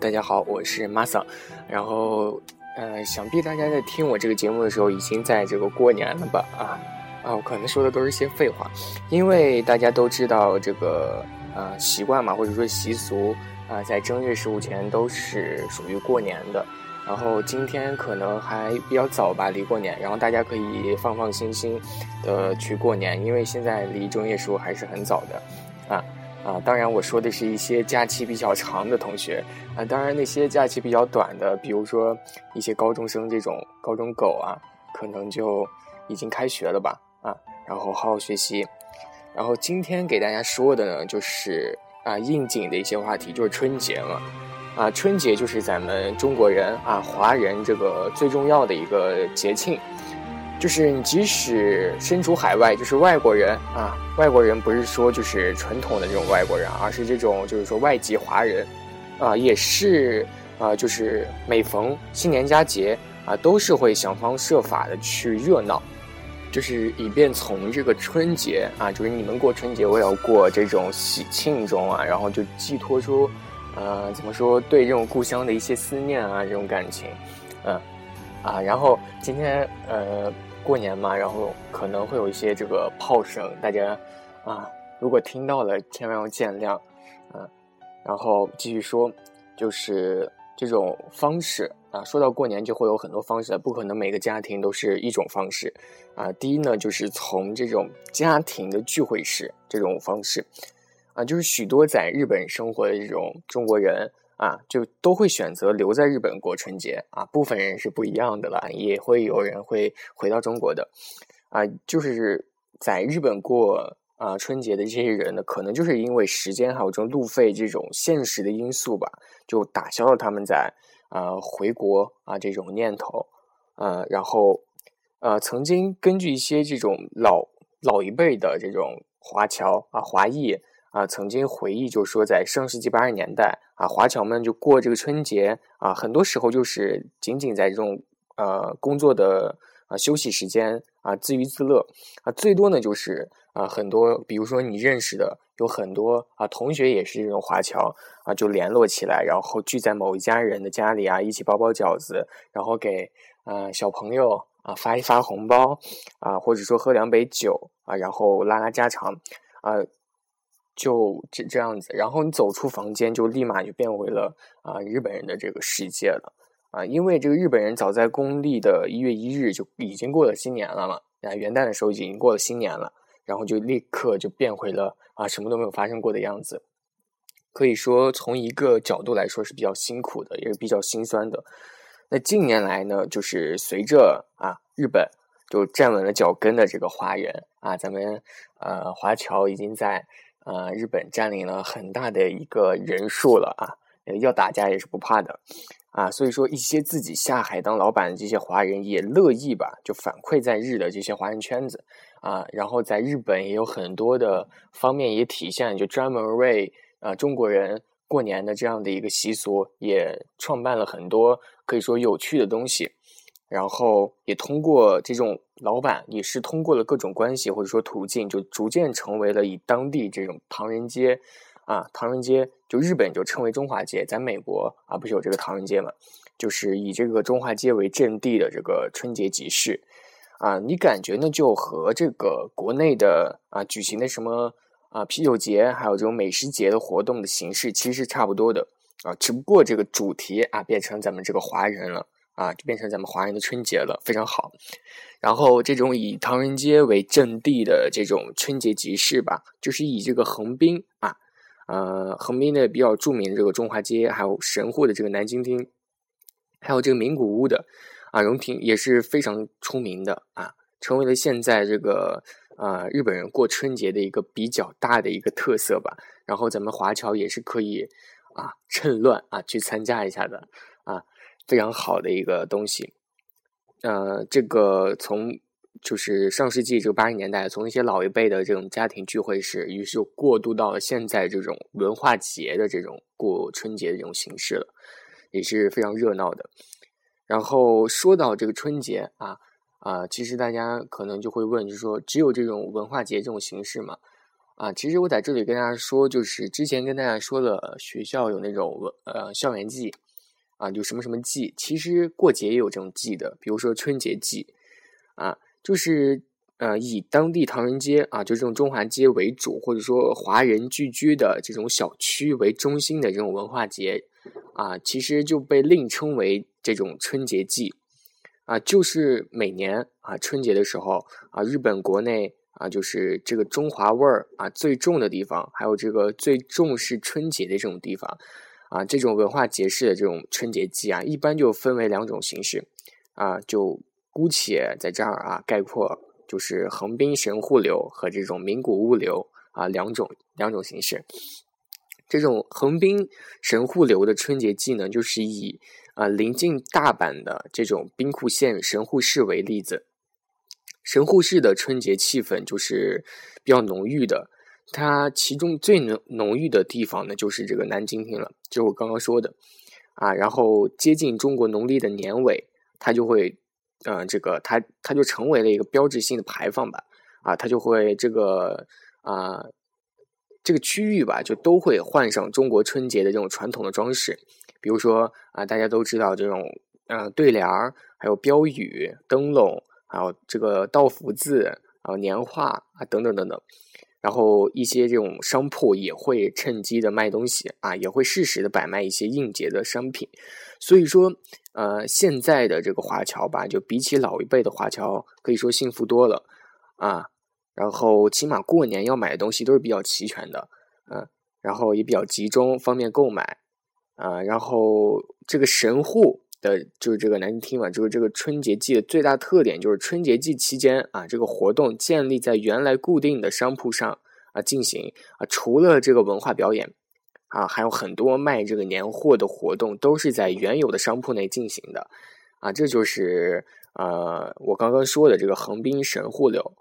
大家好，我是 Masa。然后，呃，想必大家在听我这个节目的时候，已经在这个过年了吧？啊啊，我可能说的都是些废话，因为大家都知道这个呃习惯嘛，或者说习俗啊，在正月十五前都是属于过年的。然后今天可能还比较早吧，离过年，然后大家可以放放心心的去过年，因为现在离正月十五还是很早的，啊。啊，当然我说的是一些假期比较长的同学啊，当然那些假期比较短的，比如说一些高中生这种高中狗啊，可能就已经开学了吧啊，然后好好学习。然后今天给大家说的呢，就是啊应景的一些话题，就是春节嘛，啊春节就是咱们中国人啊华人这个最重要的一个节庆。就是你即使身处海外，就是外国人啊，外国人不是说就是传统的这种外国人，而是这种就是说外籍华人，啊，也是啊，就是每逢新年佳节啊，都是会想方设法的去热闹，就是以便从这个春节啊，就是你们过春节，我也要过这种喜庆中啊，然后就寄托出，呃，怎么说对这种故乡的一些思念啊，这种感情，嗯，啊，然后今天呃。过年嘛，然后可能会有一些这个炮声，大家啊，如果听到了，千万要见谅，啊，然后继续说，就是这种方式啊，说到过年就会有很多方式，不可能每个家庭都是一种方式，啊，第一呢，就是从这种家庭的聚会式这种方式，啊，就是许多在日本生活的这种中国人。啊，就都会选择留在日本过春节啊，部分人是不一样的了，也会有人会回到中国的，啊，就是在日本过啊春节的这些人呢，可能就是因为时间还有这种路费这种现实的因素吧，就打消了他们在啊回国啊这种念头，呃，然后呃曾经根据一些这种老老一辈的这种华侨啊华裔。啊，曾经回忆就说，在上世纪八十年代啊，华侨们就过这个春节啊，很多时候就是仅仅在这种呃工作的啊休息时间啊自娱自乐啊，最多呢就是啊很多，比如说你认识的有很多啊同学也是这种华侨啊，就联络起来，然后聚在某一家人的家里啊，一起包包饺子，然后给啊小朋友啊发一发红包啊，或者说喝两杯酒啊，然后拉拉家常啊。就这这样子，然后你走出房间，就立马就变回了啊日本人的这个世界了啊，因为这个日本人早在公历的一月一日就已经过了新年了嘛，啊元旦的时候已经过了新年了，然后就立刻就变回了啊什么都没有发生过的样子，可以说从一个角度来说是比较辛苦的，也是比较心酸的。那近年来呢，就是随着啊日本就站稳了脚跟的这个华人啊，咱们呃华侨已经在。呃，日本占领了很大的一个人数了啊，要打架也是不怕的啊。所以说，一些自己下海当老板的这些华人也乐意吧，就反馈在日的这些华人圈子啊。然后在日本也有很多的方面也体现，就专门为啊中国人过年的这样的一个习俗，也创办了很多可以说有趣的东西。然后也通过这种老板，也是通过了各种关系或者说途径，就逐渐成为了以当地这种唐人街，啊，唐人街就日本就称为中华街，在美国啊不是有这个唐人街嘛，就是以这个中华街为阵地的这个春节集市，啊，你感觉呢就和这个国内的啊举行的什么啊啤酒节，还有这种美食节的活动的形式其实是差不多的啊，只不过这个主题啊变成咱们这个华人了。啊，就变成咱们华人的春节了，非常好。然后这种以唐人街为阵地的这种春节集市吧，就是以这个横滨啊，呃，横滨的比较著名的这个中华街，还有神户的这个南京町，还有这个名古屋的啊荣町也是非常出名的啊，成为了现在这个呃日本人过春节的一个比较大的一个特色吧。然后咱们华侨也是可以啊趁乱啊去参加一下的，非常好的一个东西。呃，这个从就是上世纪这个八十年代，从一些老一辈的这种家庭聚会式，于是过渡到了现在这种文化节的这种过春节的这种形式了，也是非常热闹的。然后说到这个春节啊啊，其实大家可能就会问，就是说只有这种文化节这种形式吗？啊，其实我在这里跟大家说，就是之前跟大家说的，学校有那种文呃校园季啊，就什么什么季，其实过节也有这种季的，比如说春节季啊，就是呃以当地唐人街啊，就这种中华街为主，或者说华人聚居的这种小区为中心的这种文化节啊，其实就被另称为这种春节季啊，就是每年啊春节的时候啊，日本国内。啊，就是这个中华味儿啊最重的地方，还有这个最重视春节的这种地方，啊，这种文化节式的这种春节季啊，一般就分为两种形式，啊，就姑且在这儿啊概括，就是横滨神户流和这种名古屋流啊两种两种形式。这种横滨神户流的春节季呢，就是以啊临近大阪的这种兵库县神户市为例子。神户市的春节气氛就是比较浓郁的，它其中最浓浓郁的地方呢，就是这个南京厅了，就是我刚刚说的啊。然后接近中国农历的年尾，它就会，嗯，这个它它就成为了一个标志性的排放吧，啊，它就会这个啊这个区域吧，就都会换上中国春节的这种传统的装饰，比如说啊，大家都知道这种呃对联儿，还有标语、灯笼。还有这个道福字啊、年画啊等等等等，然后一些这种商铺也会趁机的卖东西啊，也会适时的摆卖一些应节的商品。所以说，呃，现在的这个华侨吧，就比起老一辈的华侨，可以说幸福多了啊。然后起码过年要买的东西都是比较齐全的，嗯，然后也比较集中，方便购买啊。然后这个神户。的就是这个南京厅嘛，就是这个春节季的最大特点就是春节季期间啊，这个活动建立在原来固定的商铺上啊进行啊，除了这个文化表演啊，还有很多卖这个年货的活动都是在原有的商铺内进行的啊，这就是呃我刚刚说的这个横滨神户流，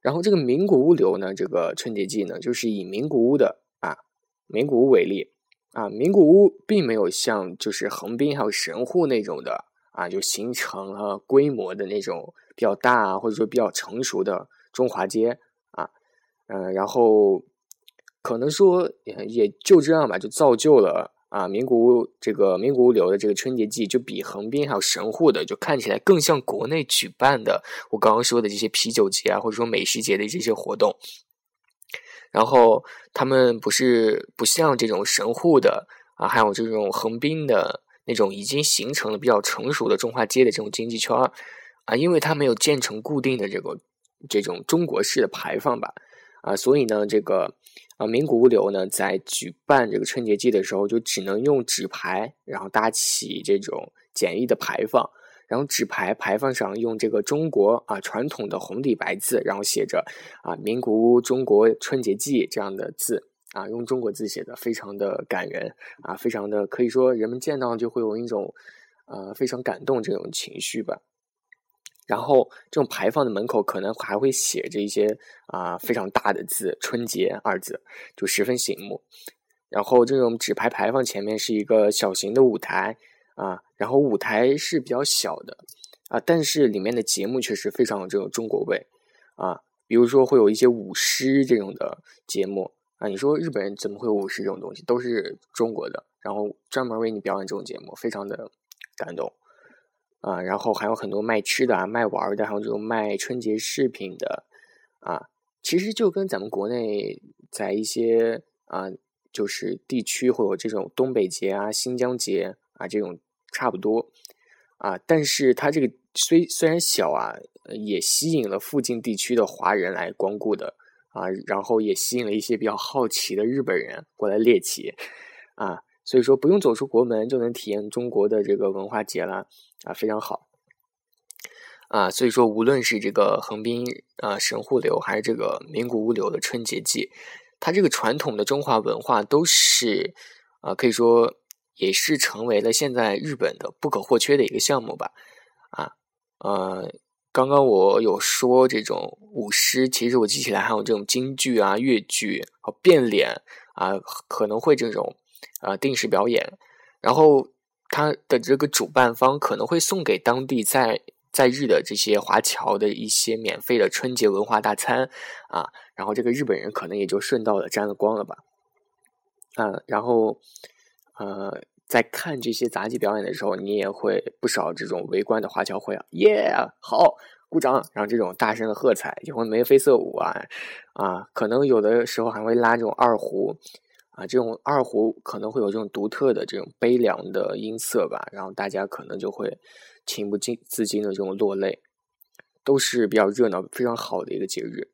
然后这个名古屋流呢，这个春节季呢，就是以名古屋的啊名古屋为例。啊，名古屋并没有像就是横滨还有神户那种的啊，就形成了规模的那种比较大啊，或者说比较成熟的中华街啊，嗯，然后可能说也就这样吧，就造就了啊，名古屋这个名古屋流的这个春节季就比横滨还有神户的就看起来更像国内举办的我刚刚说的这些啤酒节啊，或者说美食节的这些活动。然后他们不是不像这种神户的啊，还有这种横滨的那种已经形成了比较成熟的中华街的这种经济圈啊，因为它没有建成固定的这个这种中国式的排放吧啊，所以呢，这个啊名古屋流呢在举办这个春节季的时候，就只能用纸牌，然后搭起这种简易的牌坊。然后纸牌牌坊上用这个中国啊传统的红底白字，然后写着啊名古屋中国春节记这样的字啊，用中国字写的，非常的感人啊，非常的可以说人们见到就会有一种呃非常感动这种情绪吧。然后这种牌坊的门口可能还会写着一些啊非常大的字“春节”二字，就十分醒目。然后这种纸牌牌坊前面是一个小型的舞台。啊，然后舞台是比较小的，啊，但是里面的节目确实非常有这种中国味，啊，比如说会有一些舞狮这种的节目，啊，你说日本人怎么会舞狮这种东西，都是中国的，然后专门为你表演这种节目，非常的感动，啊，然后还有很多卖吃的、啊、卖玩的，还有这种卖春节饰品的，啊，其实就跟咱们国内在一些啊，就是地区会有这种东北节啊、新疆节啊这种。差不多，啊，但是它这个虽虽然小啊，也吸引了附近地区的华人来光顾的啊，然后也吸引了一些比较好奇的日本人过来猎奇，啊，所以说不用走出国门就能体验中国的这个文化节了，啊，非常好，啊，所以说无论是这个横滨啊神户流，还是这个名古屋流的春节季，它这个传统的中华文化都是。啊，可以说也是成为了现在日本的不可或缺的一个项目吧。啊，呃，刚刚我有说这种舞狮，其实我记起来还有这种京剧啊、越剧和变脸啊，可能会这种啊定时表演，然后它的这个主办方可能会送给当地在。在日的这些华侨的一些免费的春节文化大餐啊，然后这个日本人可能也就顺道的沾了光了吧，啊，然后呃，在看这些杂技表演的时候，你也会不少这种围观的华侨会啊，耶，好，鼓掌，然后这种大声的喝彩，也会眉飞色舞啊，啊，可能有的时候还会拉这种二胡啊，这种二胡可能会有这种独特的这种悲凉的音色吧，然后大家可能就会。情不禁自禁的这种落泪，都是比较热闹、非常好的一个节日。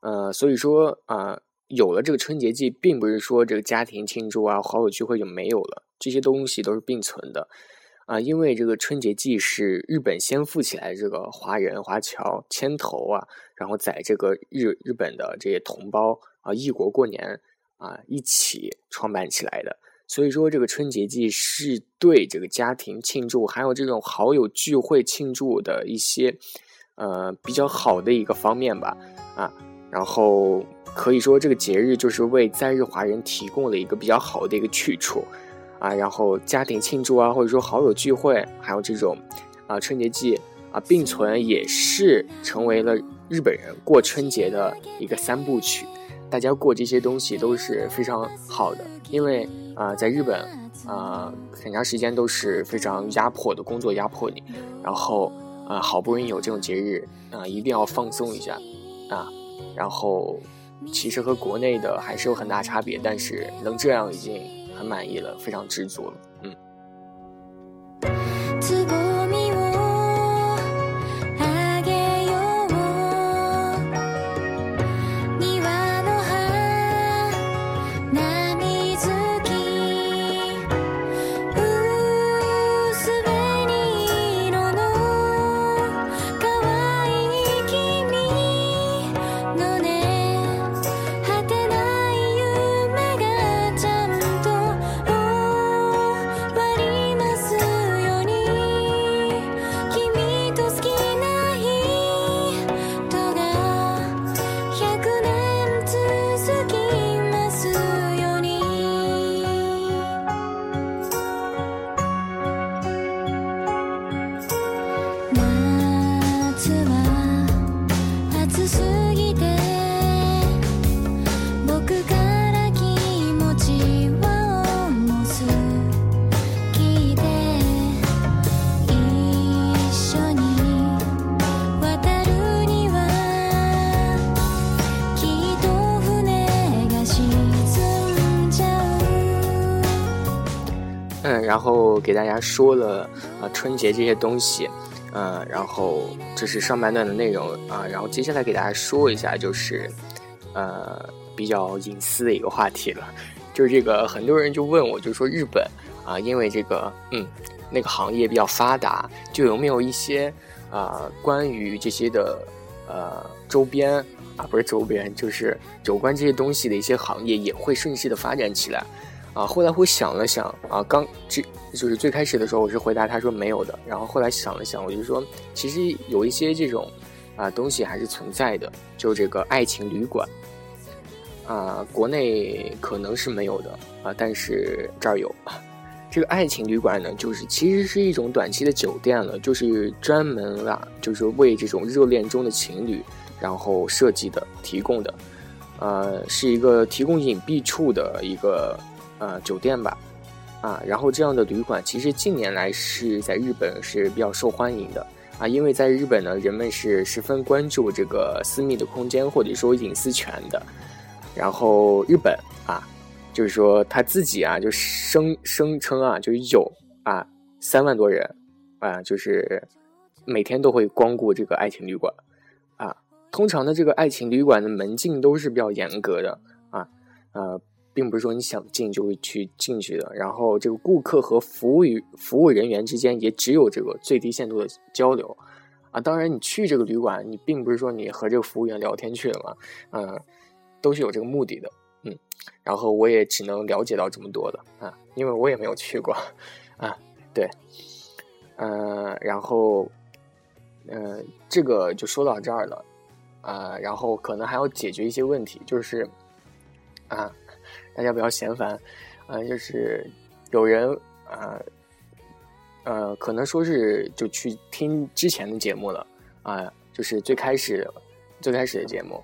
呃，所以说啊，有了这个春节季，并不是说这个家庭庆祝啊、好友聚会就没有了，这些东西都是并存的啊。因为这个春节季是日本先富起来这个华人华侨牵头啊，然后在这个日日本的这些同胞啊异国过年啊一起创办起来的。所以说，这个春节季是对这个家庭庆祝，还有这种好友聚会庆祝的一些，呃，比较好的一个方面吧，啊，然后可以说这个节日就是为在日华人提供了一个比较好的一个去处，啊，然后家庭庆祝啊，或者说好友聚会，还有这种啊春节季啊并存，也是成为了日本人过春节的一个三部曲。大家过这些东西都是非常好的，因为啊，在日本啊，很长时间都是非常压迫的工作压迫你，然后啊，好不容易有这种节日啊，一定要放松一下啊，然后其实和国内的还是有很大差别，但是能这样已经很满意了，非常知足了，然后给大家说了啊春节这些东西，嗯，然后这是上半段的内容啊，然后接下来给大家说一下，就是呃比较隐私的一个话题了，就是这个很多人就问我，就说日本啊，因为这个嗯那个行业比较发达，就有没有一些啊关于这些的呃周边啊不是周边，就是有关这些东西的一些行业也会顺势的发展起来。啊，后来我想了想，啊，刚这就是最开始的时候，我是回答他说没有的。然后后来想了想，我就说，其实有一些这种啊东西还是存在的，就这个爱情旅馆，啊，国内可能是没有的啊，但是这儿有。这个爱情旅馆呢，就是其实是一种短期的酒店了，就是专门啊，就是为这种热恋中的情侣然后设计的、提供的，呃，是一个提供隐蔽处的一个。呃，酒店吧，啊，然后这样的旅馆其实近年来是在日本是比较受欢迎的啊，因为在日本呢，人们是十分关注这个私密的空间或者说隐私权的。然后日本啊，就是说他自己啊，就声声称啊，就有啊三万多人啊，就是每天都会光顾这个爱情旅馆啊。通常的这个爱情旅馆的门禁都是比较严格的啊，呃。并不是说你想进就会去进去的，然后这个顾客和服务与服务人员之间也只有这个最低限度的交流，啊，当然你去这个旅馆，你并不是说你和这个服务员聊天去了嘛，嗯，都是有这个目的的，嗯，然后我也只能了解到这么多了啊，因为我也没有去过啊。对，嗯，然后，嗯，这个就说到这儿了啊。然后可能还要解决一些问题，就是啊，大家不要嫌烦啊，就是有人啊，呃，可能说是就去听之前的节目了啊，就是最开始最开始的节目。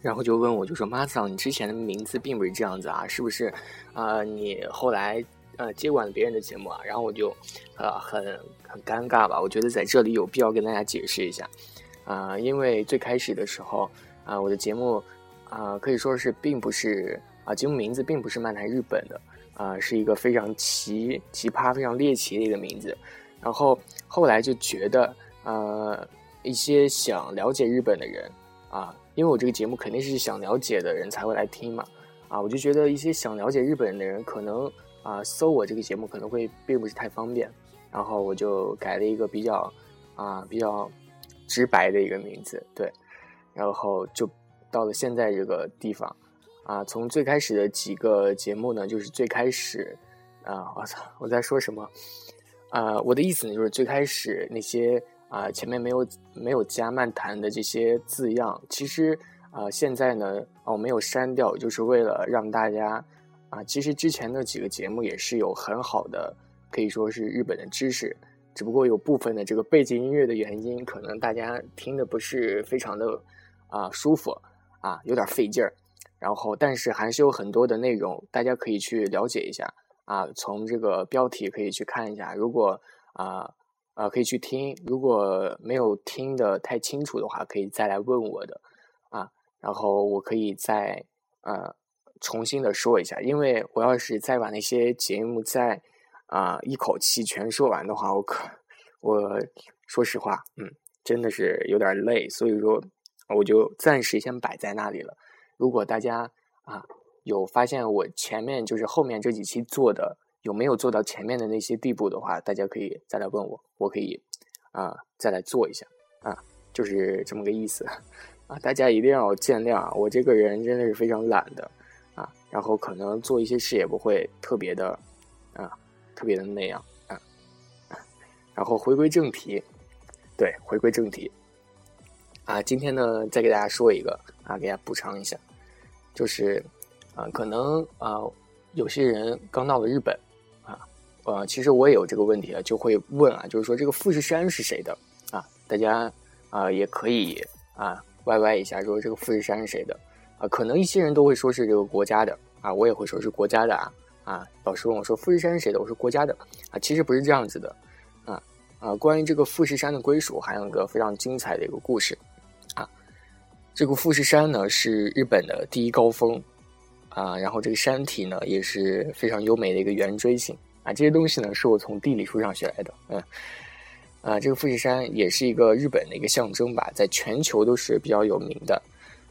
然后就问我，就说马桑，你之前的名字并不是这样子啊，是不是？啊，你后来呃接管了别人的节目啊？然后我就呃很很尴尬吧，我觉得在这里有必要跟大家解释一下啊，因为最开始的时候啊，我的节目啊可以说是并不是啊节目名字并不是漫谈日本的啊，是一个非常奇奇葩、非常猎奇的一个名字。然后后来就觉得呃一些想了解日本的人啊。因为我这个节目肯定是想了解的人才会来听嘛，啊，我就觉得一些想了解日本的人可能啊搜我这个节目可能会并不是太方便，然后我就改了一个比较啊比较直白的一个名字，对，然后就到了现在这个地方，啊，从最开始的几个节目呢，就是最开始啊，我操，我在说什么？啊，我的意思呢，就是最开始那些。啊，前面没有没有加漫谈的这些字样，其实啊，现在呢，我没有删掉，就是为了让大家啊，其实之前的几个节目也是有很好的，可以说是日本的知识，只不过有部分的这个背景音乐的原因，可能大家听的不是非常的啊舒服啊，有点费劲儿，然后但是还是有很多的内容，大家可以去了解一下啊，从这个标题可以去看一下，如果啊。啊，可以去听。如果没有听的太清楚的话，可以再来问我的啊。然后我可以再呃重新的说一下，因为我要是再把那些节目再啊一口气全说完的话，我可我说实话，嗯，真的是有点累。所以说，我就暂时先摆在那里了。如果大家啊有发现我前面就是后面这几期做的。有没有做到前面的那些地步的话，大家可以再来问我，我可以啊再来做一下啊，就是这么个意思啊，大家一定要见谅啊，我这个人真的是非常懒的啊，然后可能做一些事也不会特别的啊，特别的那样啊，然后回归正题，对，回归正题啊，今天呢再给大家说一个啊，给大家补偿一下，就是啊，可能啊有些人刚到了日本。啊呃，其实我也有这个问题啊，就会问啊，就是说这个富士山是谁的啊？大家啊也可以啊歪歪一下，说这个富士山是谁的啊？可能一些人都会说是这个国家的啊，我也会说是国家的啊啊。老师问我说富士山是谁的？我说国家的啊，其实不是这样子的啊啊。关于这个富士山的归属，还有一个非常精彩的一个故事。这个富士山呢是日本的第一高峰啊，然后这个山体呢也是非常优美的一个圆锥形。啊，这些东西呢是我从地理书上学来的。嗯，啊，这个富士山也是一个日本的一个象征吧，在全球都是比较有名的。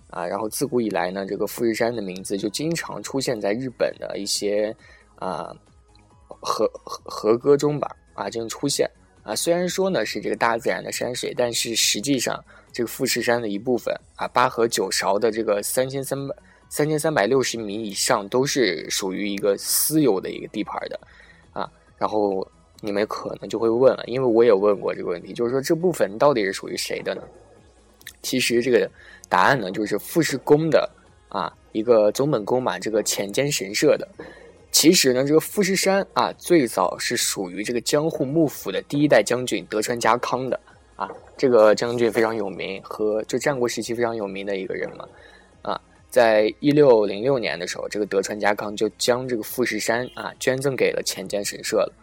啊，然后自古以来呢，这个富士山的名字就经常出现在日本的一些啊和和歌中吧。啊，经常出现。啊，虽然说呢是这个大自然的山水，但是实际上这个富士山的一部分啊，八和九勺的这个三千三百三千三百六十米以上都是属于一个私有的一个地盘的。啊然后你们可能就会问了，因为我也问过这个问题，就是说这部分到底是属于谁的呢？其实这个答案呢，就是富士宫的啊一个总本宫嘛，这个浅间神社的。其实呢，这个富士山啊，最早是属于这个江户幕府的第一代将军德川家康的啊。这个将军非常有名，和就战国时期非常有名的一个人嘛。啊，在一六零六年的时候，这个德川家康就将这个富士山啊捐赠给了浅间神社了。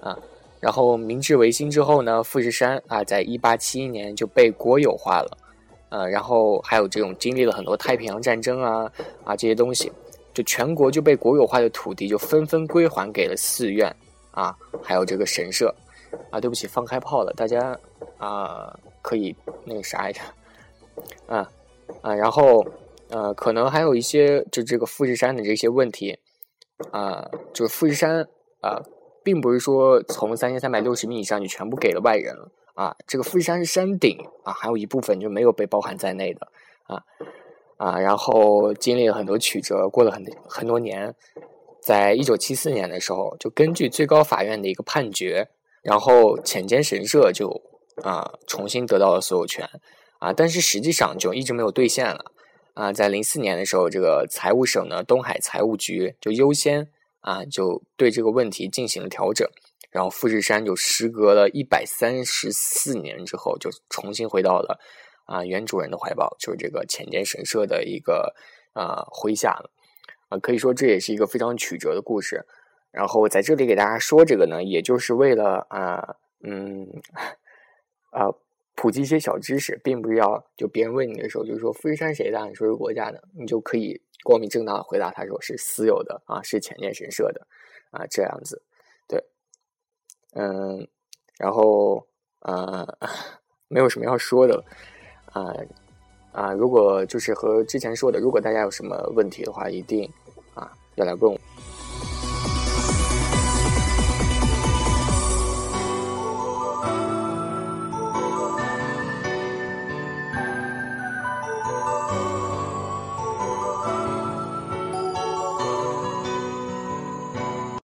啊，然后明治维新之后呢，富士山啊，在一八七一年就被国有化了，呃，然后还有这种经历了很多太平洋战争啊啊这些东西，就全国就被国有化的土地就纷纷归还给了寺院啊，还有这个神社啊。对不起，放开炮了，大家啊可以那个啥一下啊啊，然后呃，可能还有一些就这个富士山的这些问题啊，就是富士山啊。并不是说从三千三百六十米以上就全部给了外人了啊，这个富士山是山顶啊，还有一部分就没有被包含在内的啊啊，然后经历了很多曲折，过了很很多年，在一九七四年的时候，就根据最高法院的一个判决，然后浅间神社就啊重新得到了所有权啊，但是实际上就一直没有兑现了啊。在零四年的时候，这个财务省呢，东海财务局就优先啊就对这个问题进行了调整，然后富士山就时隔了一百三十四年之后，就重新回到了。啊，原主人的怀抱就是这个浅间神社的一个啊麾下了啊，可以说这也是一个非常曲折的故事。然后在这里给大家说这个呢，也就是为了啊嗯啊普及一些小知识，并不是要就别人问你的时候就是说富士山谁的，你说是国家的，你就可以光明正大的回答他说是私有的啊，是浅间神社的啊这样子。对，嗯，然后呃 没有什么要说的。啊啊！如果就是和之前说的，如果大家有什么问题的话，一定啊要来问我。